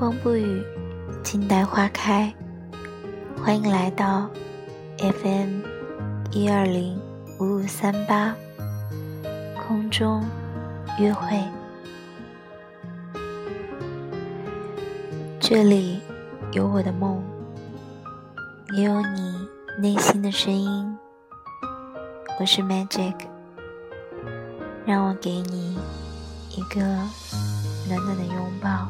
时光不语，静待花开。欢迎来到 FM 一二零五五三八空中约会。这里有我的梦，也有你内心的声音。我是 Magic，让我给你一个暖暖的拥抱。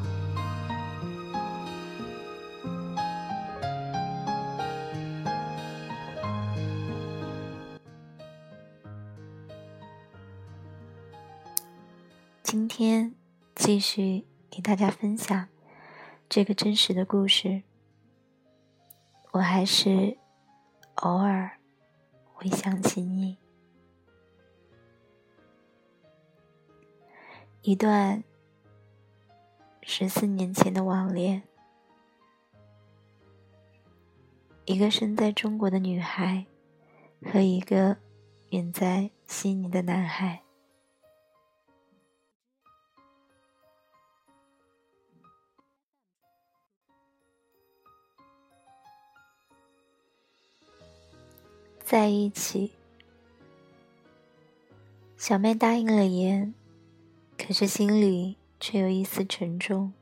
今天继续给大家分享这个真实的故事。我还是偶尔会想起你。一段十四年前的网恋，一个身在中国的女孩和一个远在悉尼的男孩。在一起，小麦答应了言，可是心里却有一丝沉重，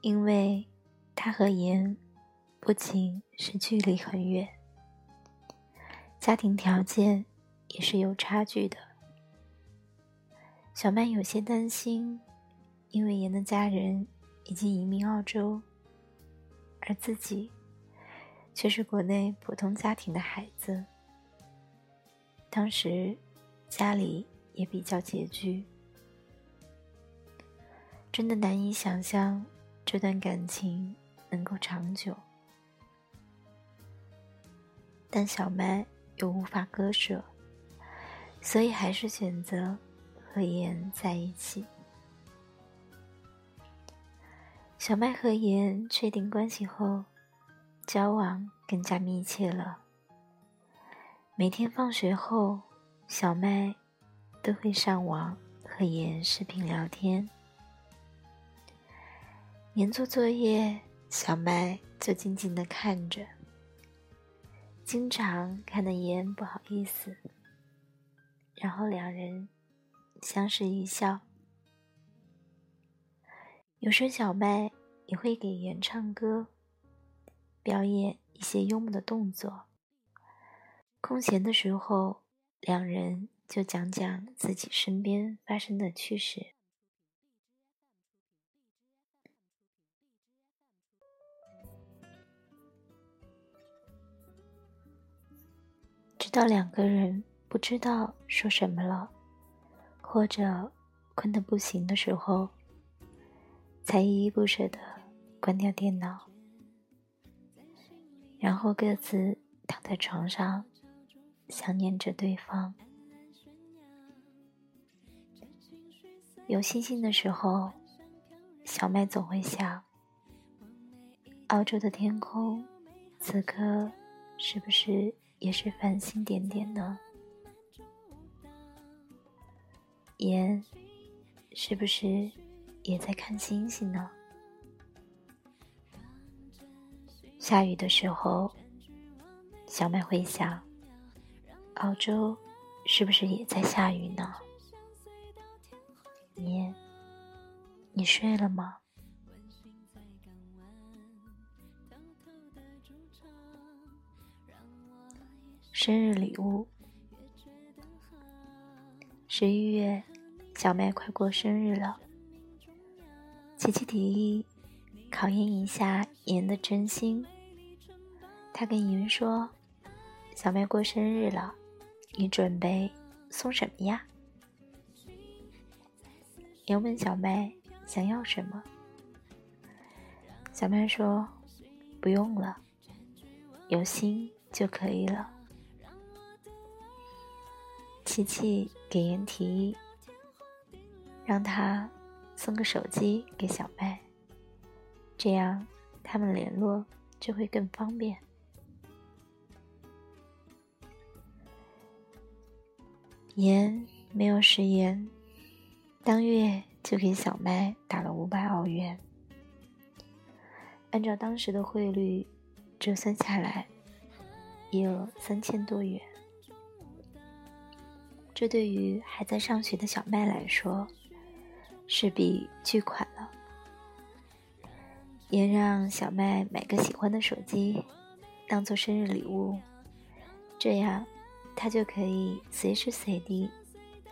因为他和言不仅是距离很远，家庭条件也是有差距的。小麦有些担心，因为言的家人已经移民澳洲，而自己。却是国内普通家庭的孩子，当时家里也比较拮据，真的难以想象这段感情能够长久。但小麦又无法割舍，所以还是选择和言在一起。小麦和言确定关系后。交往更加密切了。每天放学后，小麦都会上网和妍视频聊天。妍做作业，小麦就静静的看着，经常看得妍不好意思，然后两人相视一笑。有时小麦也会给妍唱歌。表演一些幽默的动作。空闲的时候，两人就讲讲自己身边发生的趣事。直到两个人不知道说什么了，或者困得不行的时候，才依依不舍的关掉电脑。然后各自躺在床上，想念着对方。有星星的时候，小麦总会想：澳洲的天空，此刻是不是也是繁星点点呢？盐，是不是也在看星星呢？下雨的时候，小麦会想：澳洲是不是也在下雨呢？你，你睡了吗？生日礼物，十一月，小麦快过生日了。琪琪提议。考验一下妍的真心。他跟妍说：“小麦过生日了，你准备送什么呀？”妍问小麦想要什么。小麦说：“不用了，有心就可以了。”琪琪给妍提议，让他送个手机给小麦。这样，他们联络就会更方便。言没有食言，当月就给小麦打了五百澳元，按照当时的汇率折算下来，也有三千多元。这对于还在上学的小麦来说，是笔巨款。也让小麦买个喜欢的手机，当做生日礼物，这样他就可以随时随地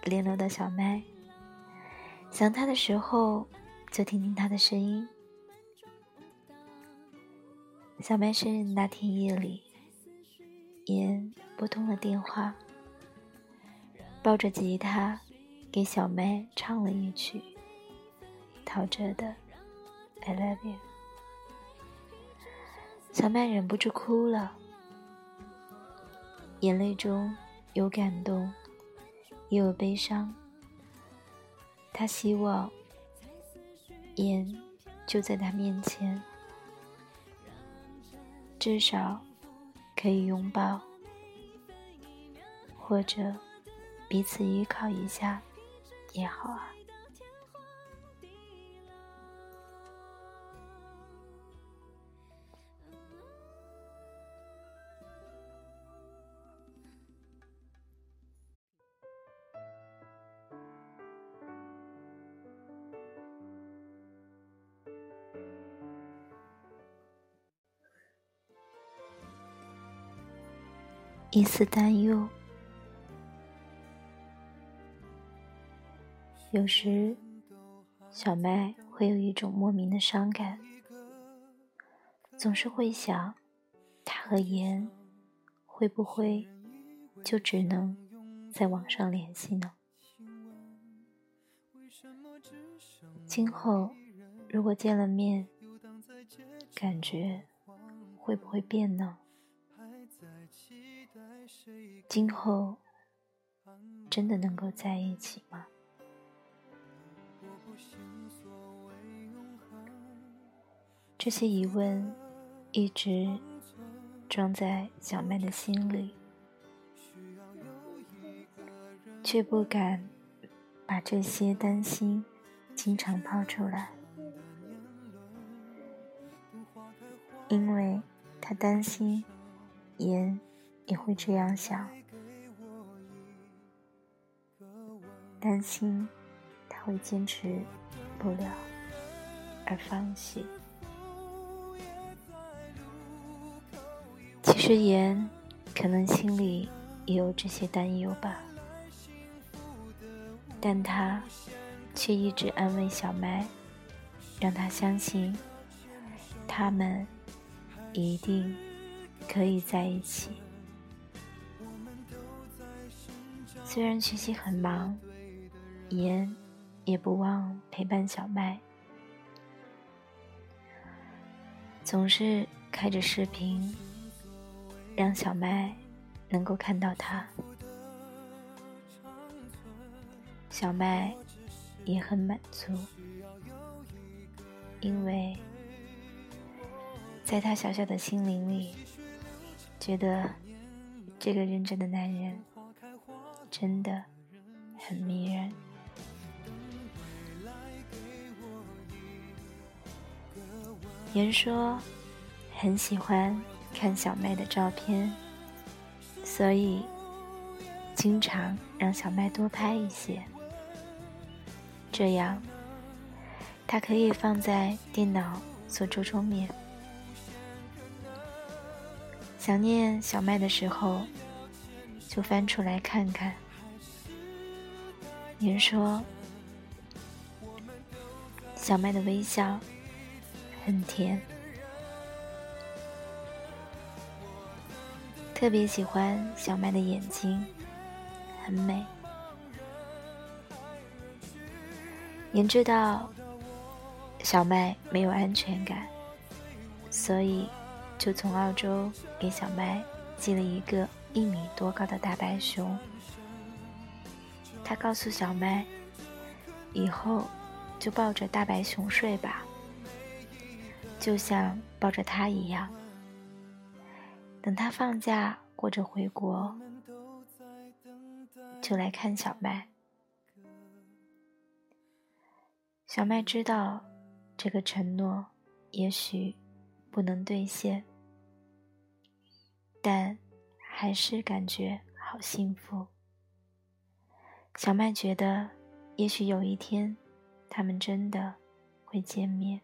联络到小麦。想他的时候，就听听他的声音。小麦生日那天夜里，妍拨通了电话，抱着吉他给小麦唱了一曲陶喆的《I Love You》。小麦忍不住哭了，眼泪中有感动，也有悲伤。他希望烟就在他面前，至少可以拥抱，或者彼此依靠一下也好啊。一丝担忧，有时小麦会有一种莫名的伤感，总是会想，他和妍会不会就只能在网上联系呢？今后如果见了面，感觉会不会变呢？今后真的能够在一起吗？这些疑问一直装在小麦的心里，却不敢把这些担心经常抛出来，因为他担心言。也会这样想，担心他会坚持不了而放弃。其实言可能心里也有这些担忧吧，但他却一直安慰小麦，让他相信他们一定可以在一起。虽然学习很忙，言也不忘陪伴小麦，总是开着视频，让小麦能够看到他。小麦也很满足，因为在他小小的心灵里，觉得这个认真的男人。真的很迷人。言说很喜欢看小麦的照片，所以经常让小麦多拍一些，这样他可以放在电脑做桌桌面。想念小麦的时候。就翻出来看看。您说，小麦的微笑很甜，特别喜欢小麦的眼睛，很美。您知道，小麦没有安全感，所以就从澳洲给小麦寄了一个。一米多高的大白熊，他告诉小麦：“以后就抱着大白熊睡吧，就像抱着他一样。等他放假或者回国，就来看小麦。”小麦知道这个承诺也许不能兑现，但还是感觉好幸福。小麦觉得，也许有一天，他们真的会见面。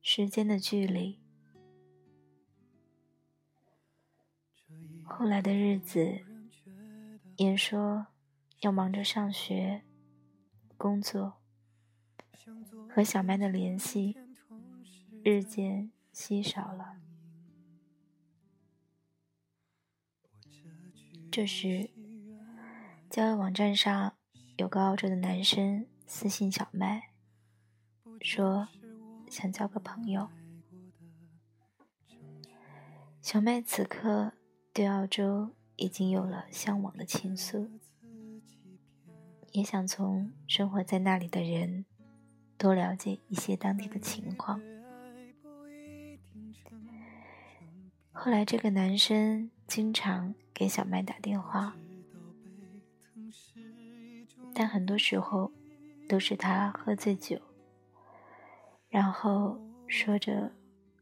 时间的距离，后来的日子，言说要忙着上学、工作，和小麦的联系。日渐稀少了。这时，交友网站上有个澳洲的男生私信小麦，说想交个朋友。小麦此刻对澳洲已经有了向往的情愫，也想从生活在那里的人多了解一些当地的情况。后来，这个男生经常给小麦打电话，但很多时候都是他喝醉酒，然后说着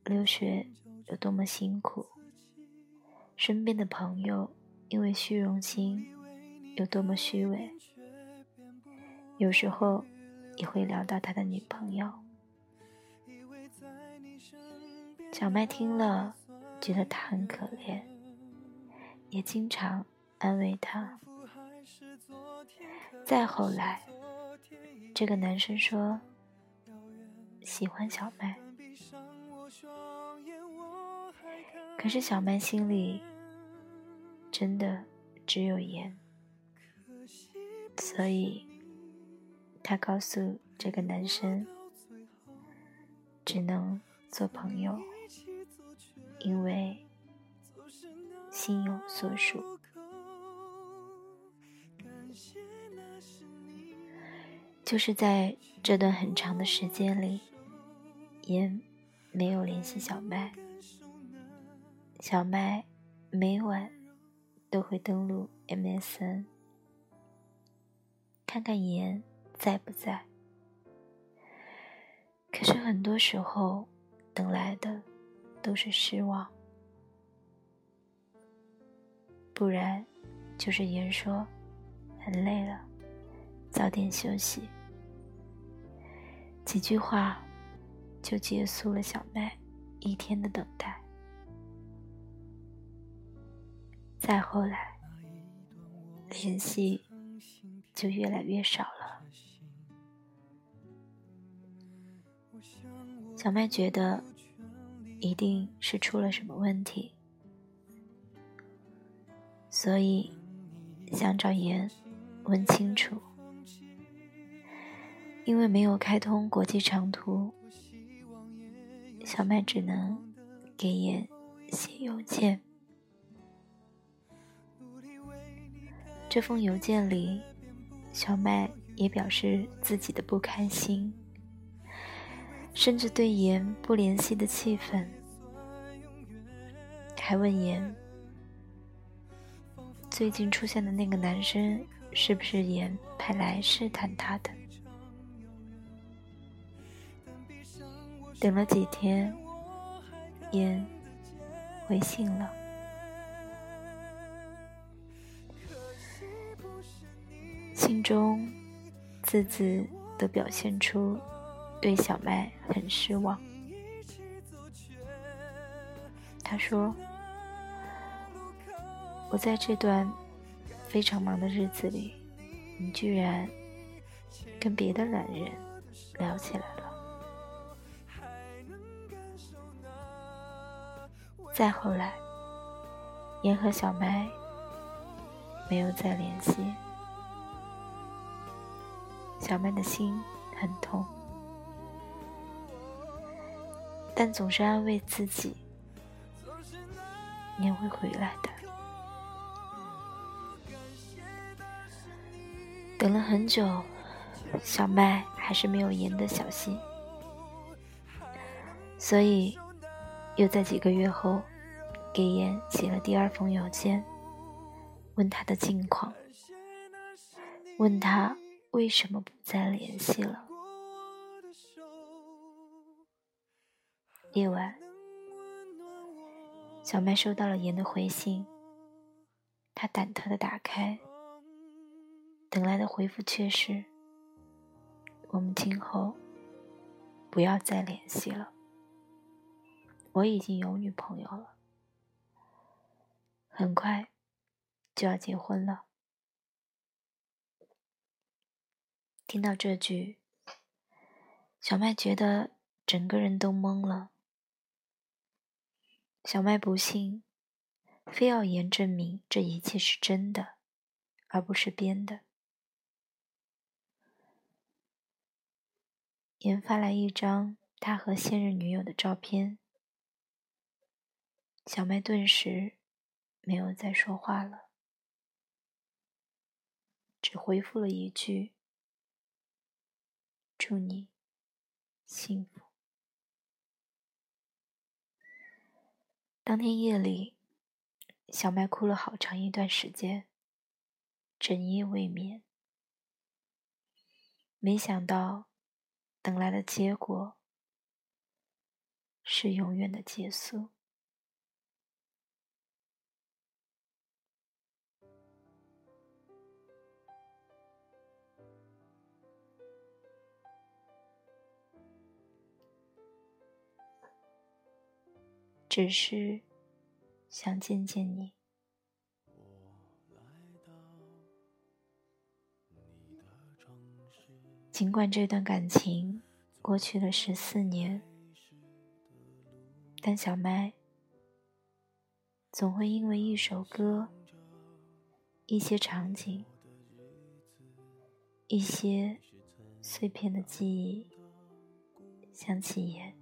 留学有多么辛苦，身边的朋友因为虚荣心有多么虚伪，有时候也会聊到他的女朋友。小麦听了。觉得他很可怜，也经常安慰他。再后来，这个男生说喜欢小麦，可是小麦心里真的只有盐，所以他告诉这个男生，只能做朋友。因为心有所属，就是在这段很长的时间里，也没有联系小麦。小麦每晚都会登录 MSN，看看言在不在。可是很多时候，等来的。都是失望，不然就是言说很累了，早点休息。几句话就结束了小麦一天的等待。再后来，联系就越来越少了。小麦觉得。一定是出了什么问题，所以想找言问清楚。因为没有开通国际长途，小麦只能给言写邮件。这封邮件里，小麦也表示自己的不开心。甚至对言不联系的气愤，还问言最近出现的那个男生是不是言派来试探他的？等了几天，言回信了，信中字字都表现出。对小麦很失望，他说：“我在这段非常忙的日子里，你居然跟别的男人聊起来了。”再后来，言和小麦没有再联系，小麦的心很痛。但总是安慰自己，年会回来的。等了很久，小麦还是没有言的消息，所以又在几个月后给妍写了第二封邮件，问他的近况，问他为什么不再联系了。夜晚，小麦收到了妍的回信，他忐忑的打开，等来的回复却是：“我们今后不要再联系了，我已经有女朋友了。”很快就要结婚了。听到这句，小麦觉得整个人都懵了。小麦不信，非要严证明这一切是真的，而不是编的。严发来一张他和现任女友的照片，小麦顿时。没有再说话了，只回复了一句：“祝你幸福。”当天夜里，小麦哭了好长一段时间，整夜未眠。没想到，等来的结果是永远的结束。只是想见见你。尽管这段感情过去了十四年，但小麦总会因为一首歌、一些场景、一些碎片的记忆，想起言。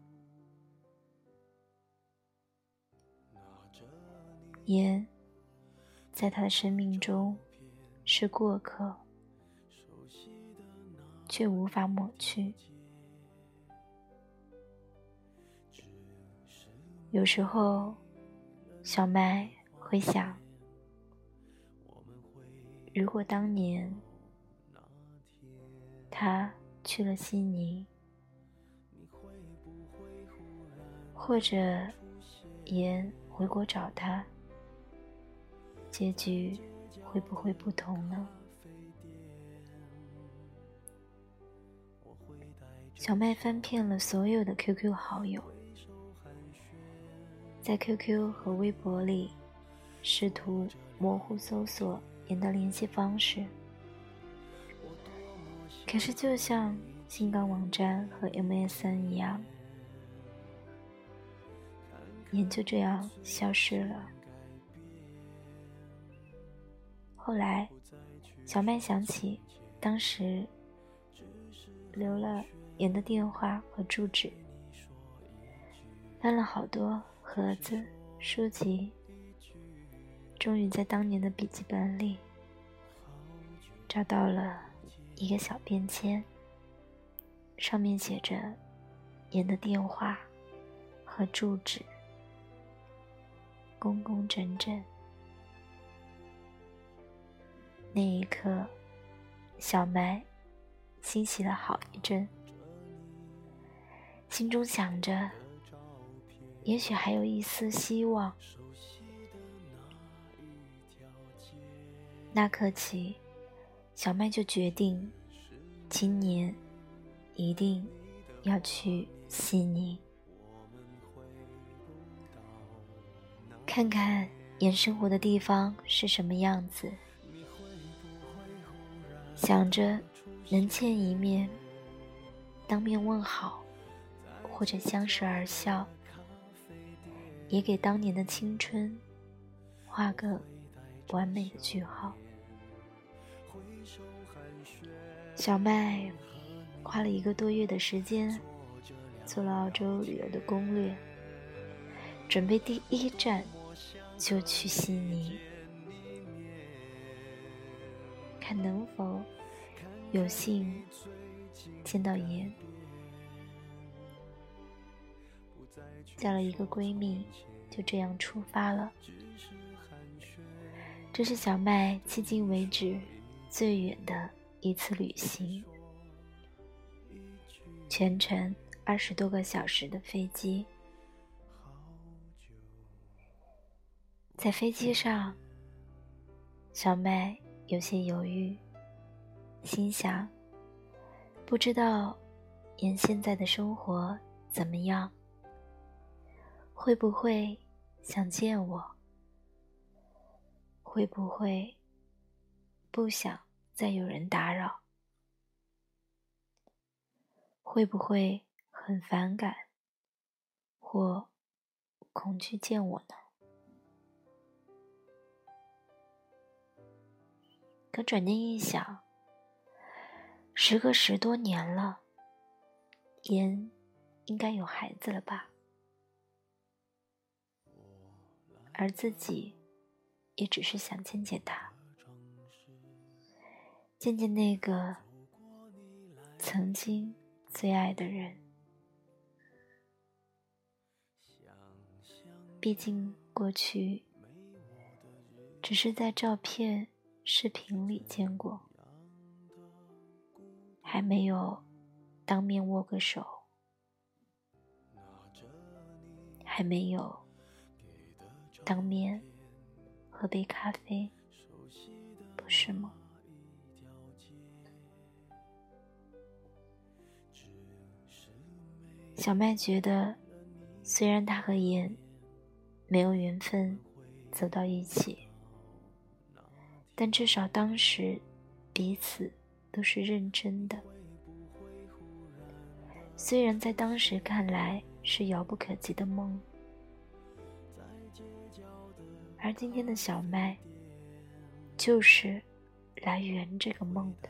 烟，在他的生命中是过客，却无法抹去。有时候，小麦会想：如果当年他去了悉尼，或者烟回国找他。结局会不会不同呢？小麦翻遍了所有的 QQ 好友，在 QQ 和微博里试图模糊搜索严的联系方式，可是就像新港网站和 MSN 一样，严就这样消失了。后来，小麦想起当时留了严的电话和住址，翻了好多盒子、书籍，终于在当年的笔记本里找到了一个小便签，上面写着严的电话和住址，工工整整。那一刻，小麦欣喜了好一阵，心中想着，也许还有一丝希望。那刻起，小麦就决定，今年一定要去悉尼，看看演生活的地方是什么样子。想着能见一面，当面问好，或者相视而笑，也给当年的青春画个完美的句号。小麦花了一个多月的时间，做了澳洲旅游的攻略，准备第一站就去悉尼。看能否有幸见到爷，叫了一个闺蜜，就这样出发了。这是小麦迄今为止最远的一次旅行，全程二十多个小时的飞机。在飞机上，小麦有些犹豫，心想：不知道言现在的生活怎么样，会不会想见我？会不会不想再有人打扰？会不会很反感或恐惧见我呢？可转念一想，时隔十多年了，言应该有孩子了吧？而自己也只是想见见他，见见那个曾经最爱的人。毕竟过去只是在照片。视频里见过，还没有当面握个手，还没有当面喝杯咖啡，不是吗？小麦觉得，虽然他和言没有缘分走到一起。但至少当时，彼此都是认真的。虽然在当时看来是遥不可及的梦，而今天的小麦，就是来圆这个梦的，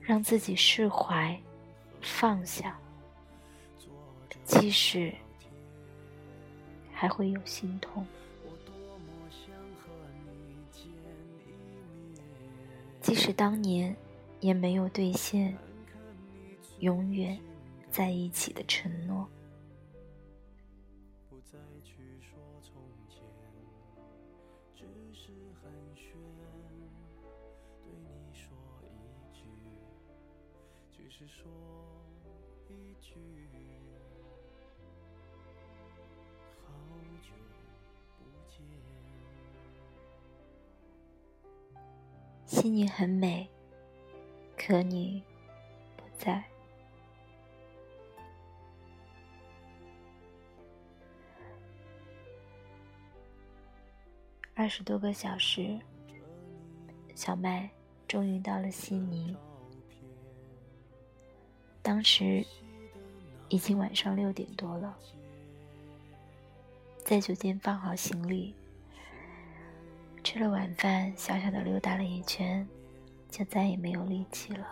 让自己释怀、放下，即使还会有心痛。即使当年也没有兑现永远在一起的承诺。只是，说悉尼很美，可你不在。二十多个小时，小麦终于到了悉尼。当时已经晚上六点多了，在酒店放好行李。吃了晚饭，小小的溜达了一圈，就再也没有力气了。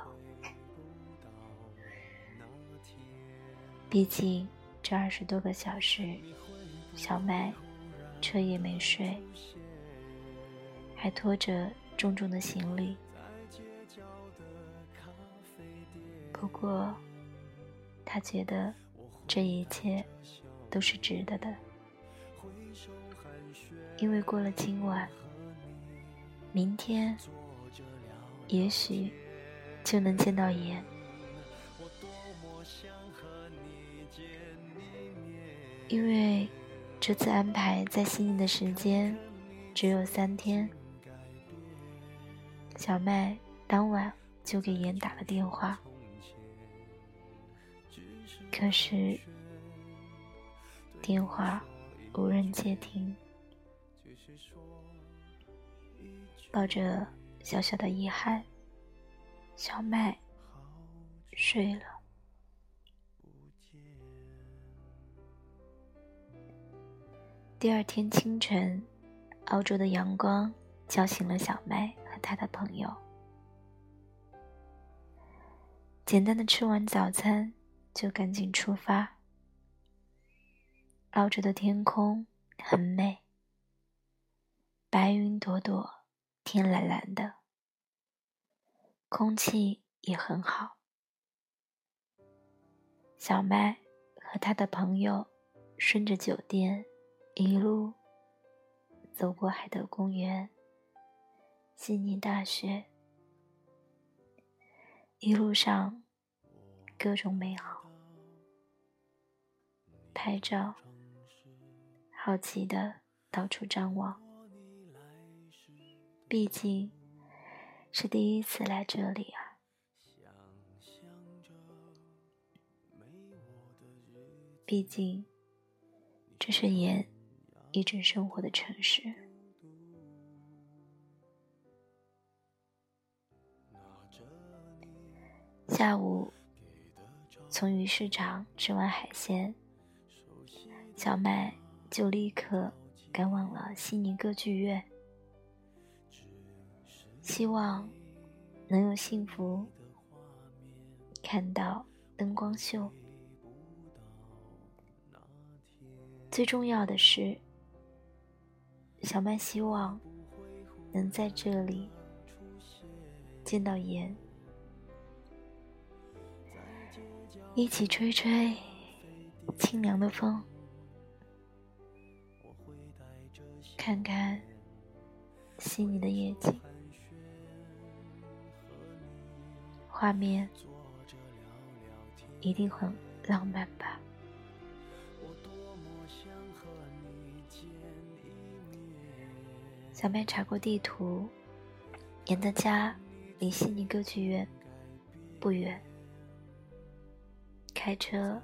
毕竟这二十多个小时，小麦彻夜没睡，还拖着重重的行李。不过，他觉得这一切都是值得的，因为过了今晚。明天，也许就能见到言。因为这次安排在悉尼的时间只有三天，小麦当晚就给言打了电话，可是电话无人接听。抱着小小的遗憾，小麦睡了。第二天清晨，澳洲的阳光叫醒了小麦和他的朋友。简单的吃完早餐，就赶紧出发。澳洲的天空很美，白云朵朵。天蓝蓝的，空气也很好。小麦和他的朋友顺着酒店一路走过海德公园、悉尼大学，一路上各种美好，拍照，好奇的到处张望，毕竟是第一次来这里啊。毕竟，这是言一直生活的城市。下午，从鱼市场吃完海鲜，小麦就立刻赶往了悉尼歌剧院，希望能有幸福看到灯光秀。最重要的是，小曼希望能在这里见到盐，一起吹吹清凉的风，看看悉尼的夜景，画面一定很浪漫吧。小麦查过地图，妍的家离悉尼歌剧院不远，开车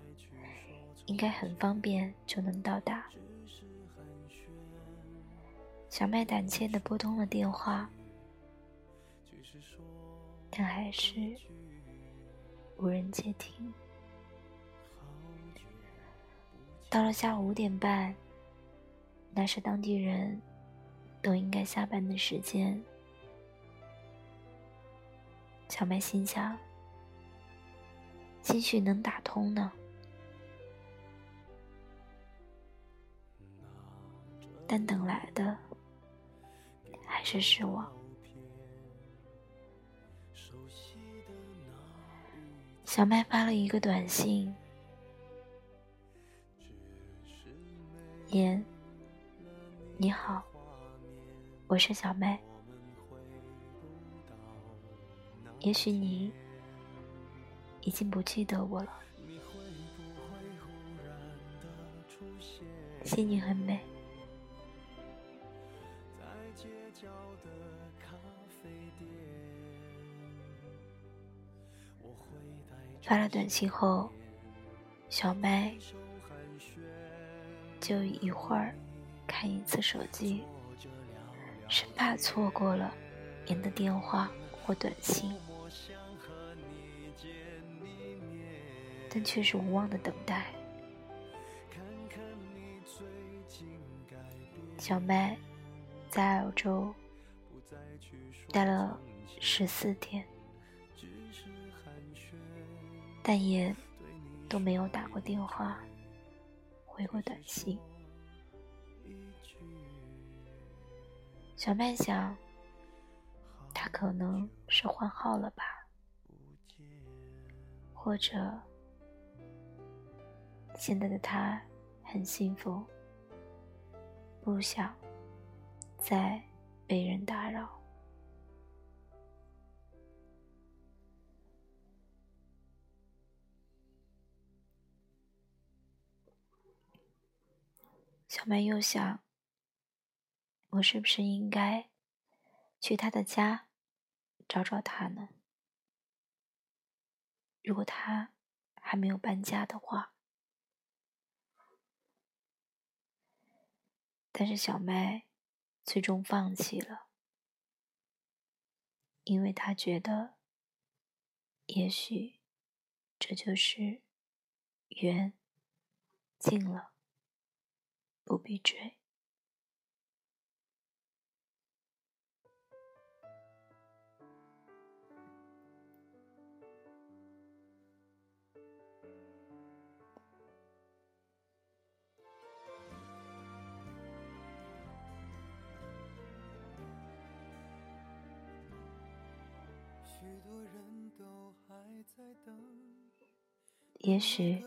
应该很方便就能到达。小麦胆怯的拨通了电话，但还是无人接听。到了下午五点半，那是当地人。都应该下班的时间，小麦心想：兴许能打通呢。但等来的还是失望。小麦发了一个短信：“言，你好。”我是小麦，也许你已经不记得我了。心情很美。发了短信后，小麦就一会儿看一次手机。生怕错过了您的电话或短信，但却是无望的等待。小麦在澳洲待了十四天，但也都没有打过电话，回过短信。小麦想，他可能是换号了吧，或者现在的他很幸福，不想再被人打扰。小麦又想。我是不是应该去他的家找找他呢？如果他还没有搬家的话，但是小麦最终放弃了，因为他觉得，也许这就是缘尽了，不必追。也许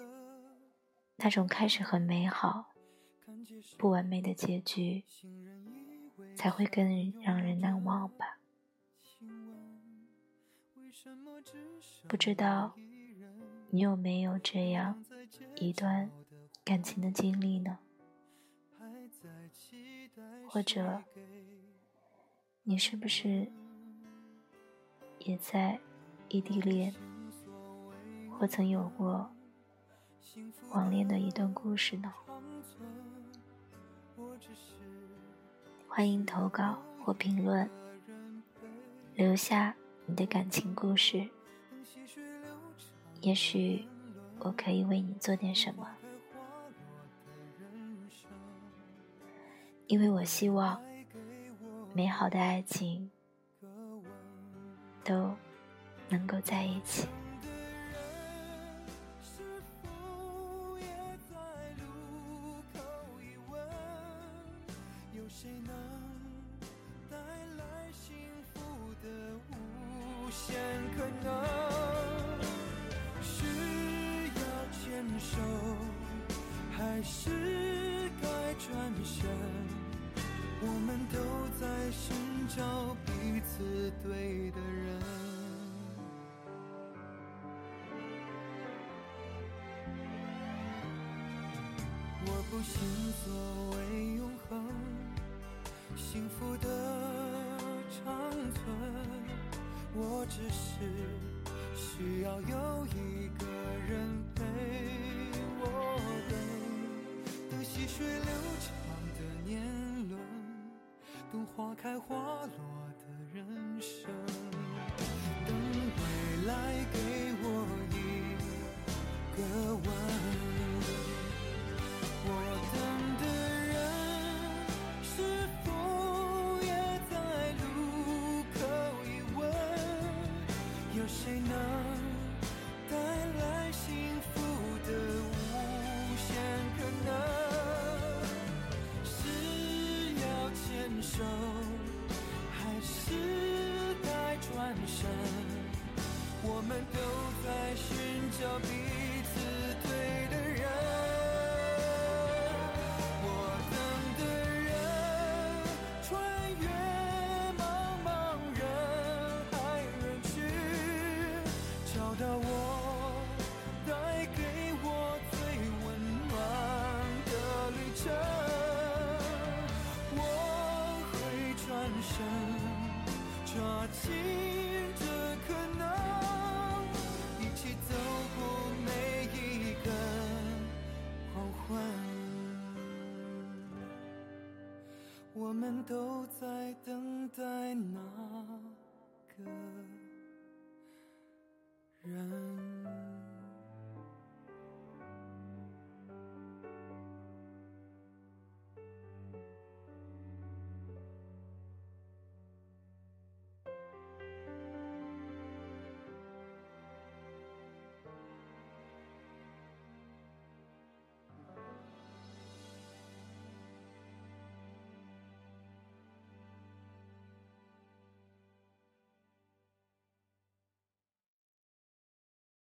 那种开始很美好、不完美的结局，才会更让人难忘吧。不知道你有没有这样一段感情的经历呢？或者，你是不是也在异地恋，或曾有过网恋的一段故事呢？欢迎投稿或评论，留下你的感情故事。也许我可以为你做点什么。因为我希望美好的爱情都能够在一起。幸福的长存，我只是需要有一个人陪我等，等细水流长的年轮。等花开花落的人生，都在等待那个